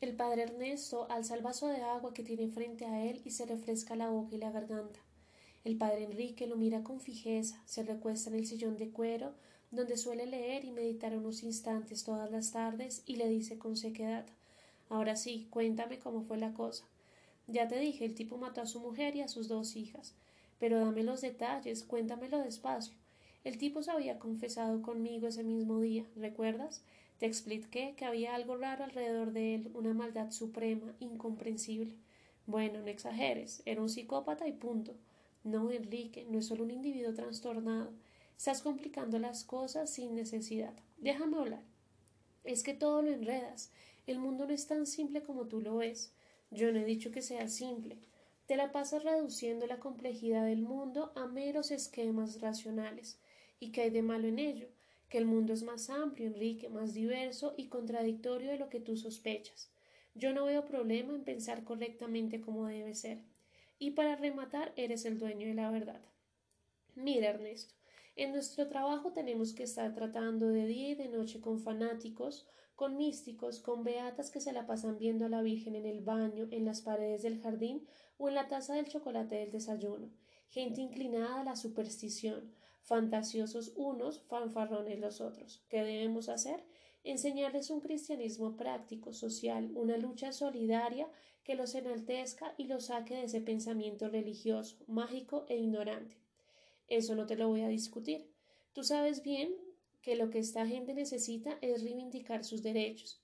El padre Ernesto alza el vaso de agua que tiene frente a él y se refresca la boca y la garganta. El padre Enrique lo mira con fijeza, se recuesta en el sillón de cuero donde suele leer y meditar unos instantes todas las tardes y le dice con sequedad Ahora sí, cuéntame cómo fue la cosa. Ya te dije, el tipo mató a su mujer y a sus dos hijas. Pero dame los detalles, cuéntamelo despacio. El tipo se había confesado conmigo ese mismo día, ¿recuerdas? Te expliqué que había algo raro alrededor de él, una maldad suprema, incomprensible. Bueno, no exageres, era un psicópata y punto. No, Enrique, no es solo un individuo trastornado. Estás complicando las cosas sin necesidad. Déjame hablar. Es que todo lo enredas. El mundo no es tan simple como tú lo ves. Yo no he dicho que sea simple. Te la pasas reduciendo la complejidad del mundo a meros esquemas racionales. ¿Y qué hay de malo en ello? Que el mundo es más amplio, Enrique, más diverso y contradictorio de lo que tú sospechas. Yo no veo problema en pensar correctamente como debe ser. Y para rematar, eres el dueño de la verdad. Mira, Ernesto, en nuestro trabajo tenemos que estar tratando de día y de noche con fanáticos, con místicos, con beatas que se la pasan viendo a la Virgen en el baño, en las paredes del jardín o en la taza del chocolate del desayuno, gente inclinada a la superstición, fantasiosos unos, fanfarrones los otros. ¿Qué debemos hacer? Enseñarles un cristianismo práctico, social, una lucha solidaria que los enaltezca y los saque de ese pensamiento religioso, mágico e ignorante. Eso no te lo voy a discutir. Tú sabes bien que lo que esta gente necesita es reivindicar sus derechos,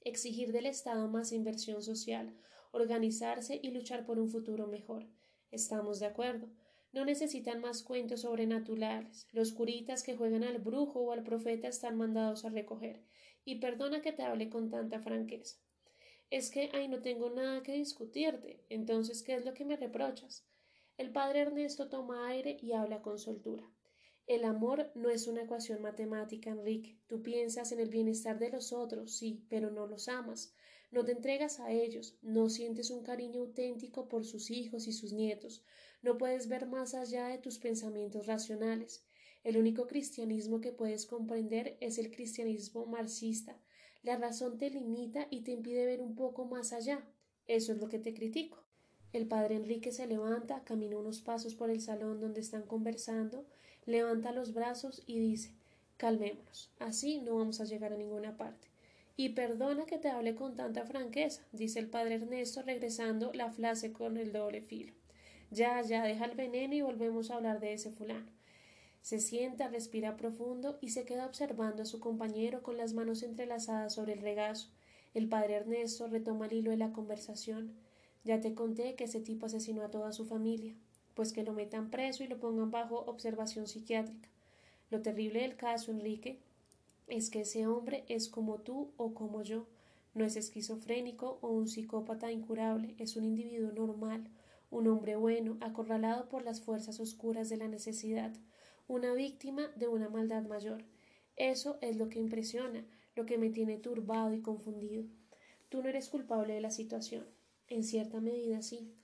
exigir del Estado más inversión social, organizarse y luchar por un futuro mejor. Estamos de acuerdo. No necesitan más cuentos sobrenaturales. Los curitas que juegan al brujo o al profeta están mandados a recoger. Y perdona que te hable con tanta franqueza. Es que ahí no tengo nada que discutirte. Entonces, ¿qué es lo que me reprochas? El padre Ernesto toma aire y habla con soltura. El amor no es una ecuación matemática, Enrique. Tú piensas en el bienestar de los otros, sí, pero no los amas. No te entregas a ellos, no sientes un cariño auténtico por sus hijos y sus nietos, no puedes ver más allá de tus pensamientos racionales. El único cristianismo que puedes comprender es el cristianismo marxista. La razón te limita y te impide ver un poco más allá. Eso es lo que te critico. El padre Enrique se levanta, camina unos pasos por el salón donde están conversando, levanta los brazos y dice Calmémonos. Así no vamos a llegar a ninguna parte. Y perdona que te hable con tanta franqueza, dice el padre Ernesto regresando la frase con el doble filo. Ya, ya, deja el veneno y volvemos a hablar de ese fulano. Se sienta, respira profundo y se queda observando a su compañero con las manos entrelazadas sobre el regazo. El padre Ernesto retoma el hilo de la conversación. Ya te conté que ese tipo asesinó a toda su familia, pues que lo metan preso y lo pongan bajo observación psiquiátrica. Lo terrible del caso, Enrique, es que ese hombre es como tú o como yo. No es esquizofrénico o un psicópata incurable, es un individuo normal, un hombre bueno, acorralado por las fuerzas oscuras de la necesidad, una víctima de una maldad mayor. Eso es lo que impresiona, lo que me tiene turbado y confundido. Tú no eres culpable de la situación. En cierta medida sí.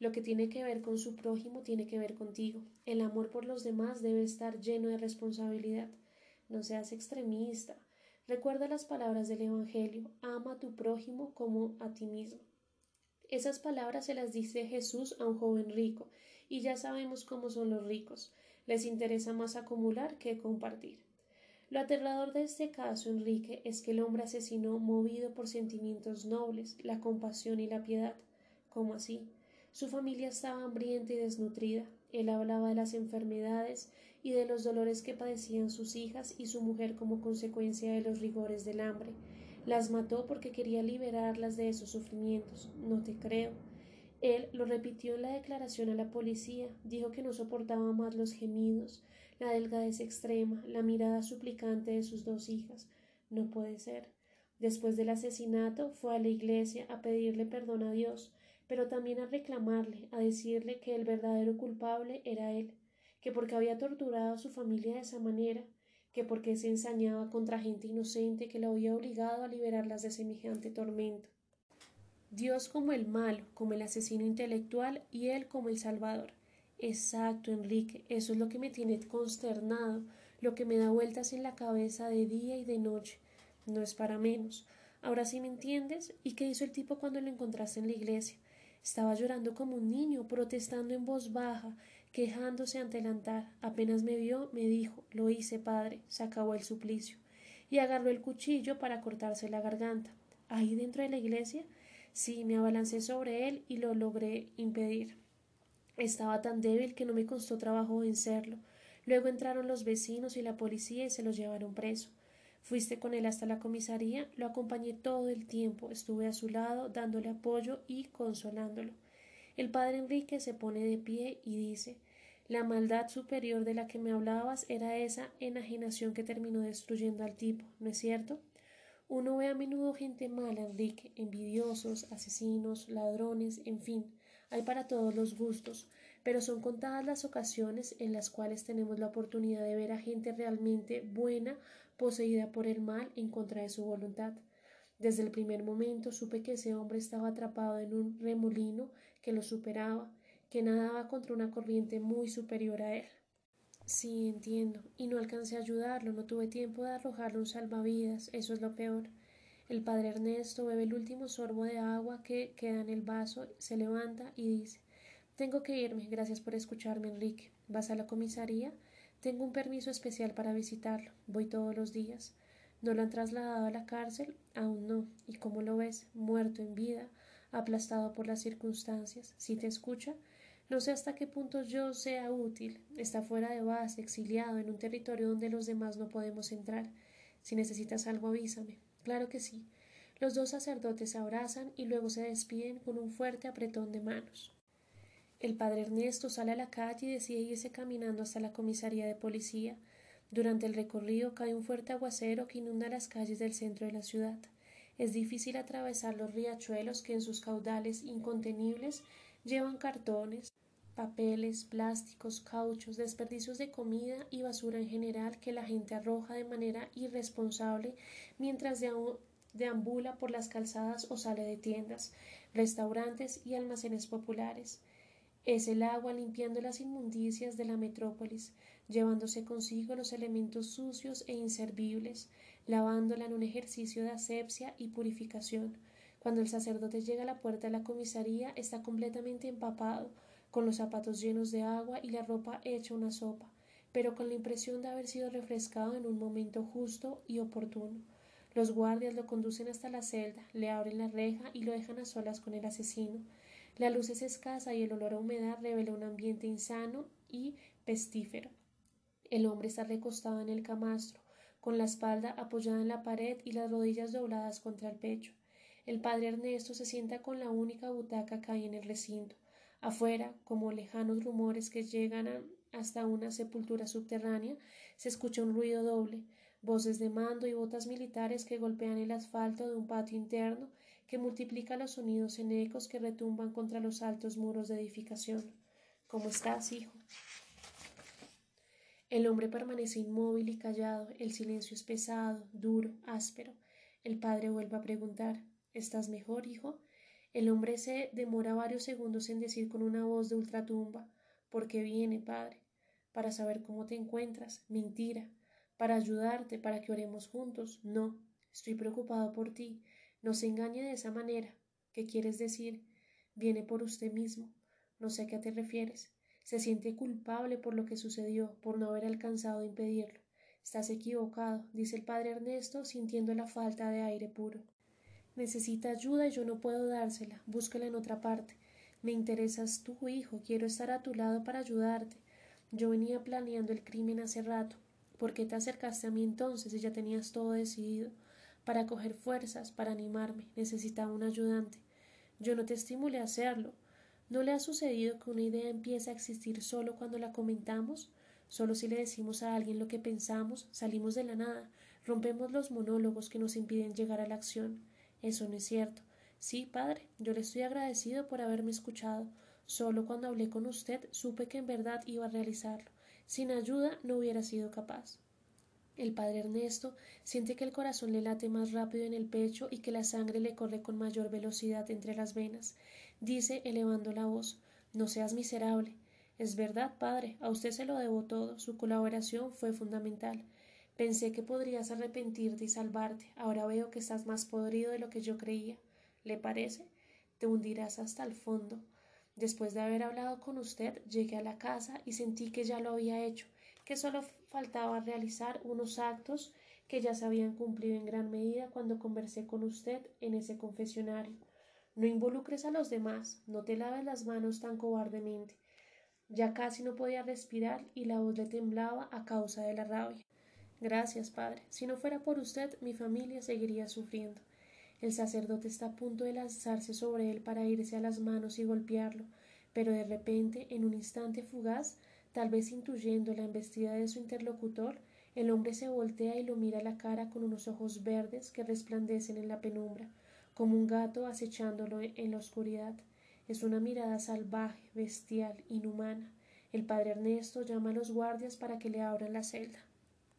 Lo que tiene que ver con su prójimo tiene que ver contigo. El amor por los demás debe estar lleno de responsabilidad. No seas extremista. Recuerda las palabras del Evangelio. Ama a tu prójimo como a ti mismo. Esas palabras se las dice Jesús a un joven rico, y ya sabemos cómo son los ricos. Les interesa más acumular que compartir. Lo aterrador de este caso, Enrique, es que el hombre asesinó movido por sentimientos nobles, la compasión y la piedad. ¿Cómo así? Su familia estaba hambrienta y desnutrida. Él hablaba de las enfermedades y de los dolores que padecían sus hijas y su mujer como consecuencia de los rigores del hambre. Las mató porque quería liberarlas de esos sufrimientos. No te creo. Él lo repitió en la declaración a la policía. Dijo que no soportaba más los gemidos, la delgadez extrema, la mirada suplicante de sus dos hijas. No puede ser. Después del asesinato fue a la iglesia a pedirle perdón a Dios, pero también a reclamarle, a decirle que el verdadero culpable era él, que porque había torturado a su familia de esa manera, que porque se ensañaba contra gente inocente que la había obligado a liberarlas de semejante tormento. Dios como el malo, como el asesino intelectual y él como el salvador. Exacto, Enrique, eso es lo que me tiene consternado, lo que me da vueltas en la cabeza de día y de noche. No es para menos. Ahora sí me entiendes. ¿Y qué hizo el tipo cuando lo encontraste en la iglesia? Estaba llorando como un niño, protestando en voz baja, quejándose ante el altar. Apenas me vio, me dijo Lo hice, padre. Se acabó el suplicio. Y agarró el cuchillo para cortarse la garganta. ¿Ahí dentro de la iglesia? Sí, me abalancé sobre él y lo logré impedir. Estaba tan débil que no me costó trabajo vencerlo. Luego entraron los vecinos y la policía y se lo llevaron preso. Fuiste con él hasta la comisaría, lo acompañé todo el tiempo, estuve a su lado, dándole apoyo y consolándolo. El padre Enrique se pone de pie y dice La maldad superior de la que me hablabas era esa enajenación que terminó destruyendo al tipo, ¿no es cierto? Uno ve a menudo gente mala, Enrique, envidiosos, asesinos, ladrones, en fin, hay para todos los gustos, pero son contadas las ocasiones en las cuales tenemos la oportunidad de ver a gente realmente buena poseída por el mal en contra de su voluntad. Desde el primer momento supe que ese hombre estaba atrapado en un remolino que lo superaba, que nadaba contra una corriente muy superior a él. Sí, entiendo, y no alcancé a ayudarlo, no tuve tiempo de arrojarle un salvavidas, eso es lo peor. El padre Ernesto bebe el último sorbo de agua que queda en el vaso, se levanta y dice Tengo que irme, gracias por escucharme, Enrique. ¿Vas a la comisaría? Tengo un permiso especial para visitarlo. Voy todos los días. ¿No lo han trasladado a la cárcel? Aún no. ¿Y cómo lo ves? Muerto en vida, aplastado por las circunstancias. ¿Si te escucha? No sé hasta qué punto yo sea útil. Está fuera de base, exiliado, en un territorio donde los demás no podemos entrar. Si necesitas algo, avísame. Claro que sí. Los dos sacerdotes se abrazan y luego se despiden con un fuerte apretón de manos. El padre Ernesto sale a la calle y decide irse caminando hasta la comisaría de policía. Durante el recorrido cae un fuerte aguacero que inunda las calles del centro de la ciudad. Es difícil atravesar los riachuelos que en sus caudales incontenibles llevan cartones, papeles, plásticos, cauchos, desperdicios de comida y basura en general que la gente arroja de manera irresponsable mientras deambula por las calzadas o sale de tiendas, restaurantes y almacenes populares. Es el agua limpiando las inmundicias de la metrópolis, llevándose consigo los elementos sucios e inservibles, lavándola en un ejercicio de asepsia y purificación. Cuando el sacerdote llega a la puerta de la comisaría está completamente empapado, con los zapatos llenos de agua y la ropa hecha una sopa, pero con la impresión de haber sido refrescado en un momento justo y oportuno. Los guardias lo conducen hasta la celda, le abren la reja y lo dejan a solas con el asesino. La luz es escasa y el olor a humedad revela un ambiente insano y pestífero. El hombre está recostado en el camastro, con la espalda apoyada en la pared y las rodillas dobladas contra el pecho. El padre Ernesto se sienta con la única butaca que hay en el recinto. Afuera, como lejanos rumores que llegan hasta una sepultura subterránea, se escucha un ruido doble, voces de mando y botas militares que golpean el asfalto de un patio interno que multiplica los sonidos en ecos que retumban contra los altos muros de edificación. ¿Cómo estás, hijo? El hombre permanece inmóvil y callado, el silencio es pesado, duro, áspero. El padre vuelve a preguntar ¿Estás mejor, hijo? El hombre se demora varios segundos en decir con una voz de ultratumba ¿Por qué viene, padre? Para saber cómo te encuentras. Mentira. Para ayudarte, para que oremos juntos. No. Estoy preocupado por ti. No se engañe de esa manera. ¿Qué quieres decir? Viene por usted mismo. No sé a qué te refieres. Se siente culpable por lo que sucedió, por no haber alcanzado a impedirlo. Estás equivocado, dice el padre Ernesto, sintiendo la falta de aire puro. Necesita ayuda y yo no puedo dársela. Búscala en otra parte. Me interesas tú, hijo. Quiero estar a tu lado para ayudarte. Yo venía planeando el crimen hace rato. ¿Por qué te acercaste a mí entonces si ya tenías todo decidido? Para coger fuerzas, para animarme, necesitaba un ayudante. Yo no te estimulé a hacerlo. ¿No le ha sucedido que una idea empieza a existir solo cuando la comentamos? Solo si le decimos a alguien lo que pensamos, salimos de la nada, rompemos los monólogos que nos impiden llegar a la acción. Eso no es cierto. Sí, padre, yo le estoy agradecido por haberme escuchado. Solo cuando hablé con usted supe que en verdad iba a realizarlo. Sin ayuda no hubiera sido capaz. El padre Ernesto siente que el corazón le late más rápido en el pecho y que la sangre le corre con mayor velocidad entre las venas. Dice, elevando la voz No seas miserable. Es verdad, padre, a usted se lo debo todo. Su colaboración fue fundamental. Pensé que podrías arrepentirte y salvarte. Ahora veo que estás más podrido de lo que yo creía. ¿Le parece? Te hundirás hasta el fondo. Después de haber hablado con usted, llegué a la casa y sentí que ya lo había hecho, que solo faltaba realizar unos actos que ya se habían cumplido en gran medida cuando conversé con usted en ese confesionario. No involucres a los demás, no te laves las manos tan cobardemente. Ya casi no podía respirar y la voz le temblaba a causa de la rabia. Gracias, padre. Si no fuera por usted, mi familia seguiría sufriendo. El sacerdote está a punto de lanzarse sobre él para irse a las manos y golpearlo, pero de repente, en un instante fugaz, tal vez intuyendo la embestida de su interlocutor, el hombre se voltea y lo mira a la cara con unos ojos verdes que resplandecen en la penumbra, como un gato acechándolo en la oscuridad. Es una mirada salvaje, bestial, inhumana. El padre Ernesto llama a los guardias para que le abran la celda.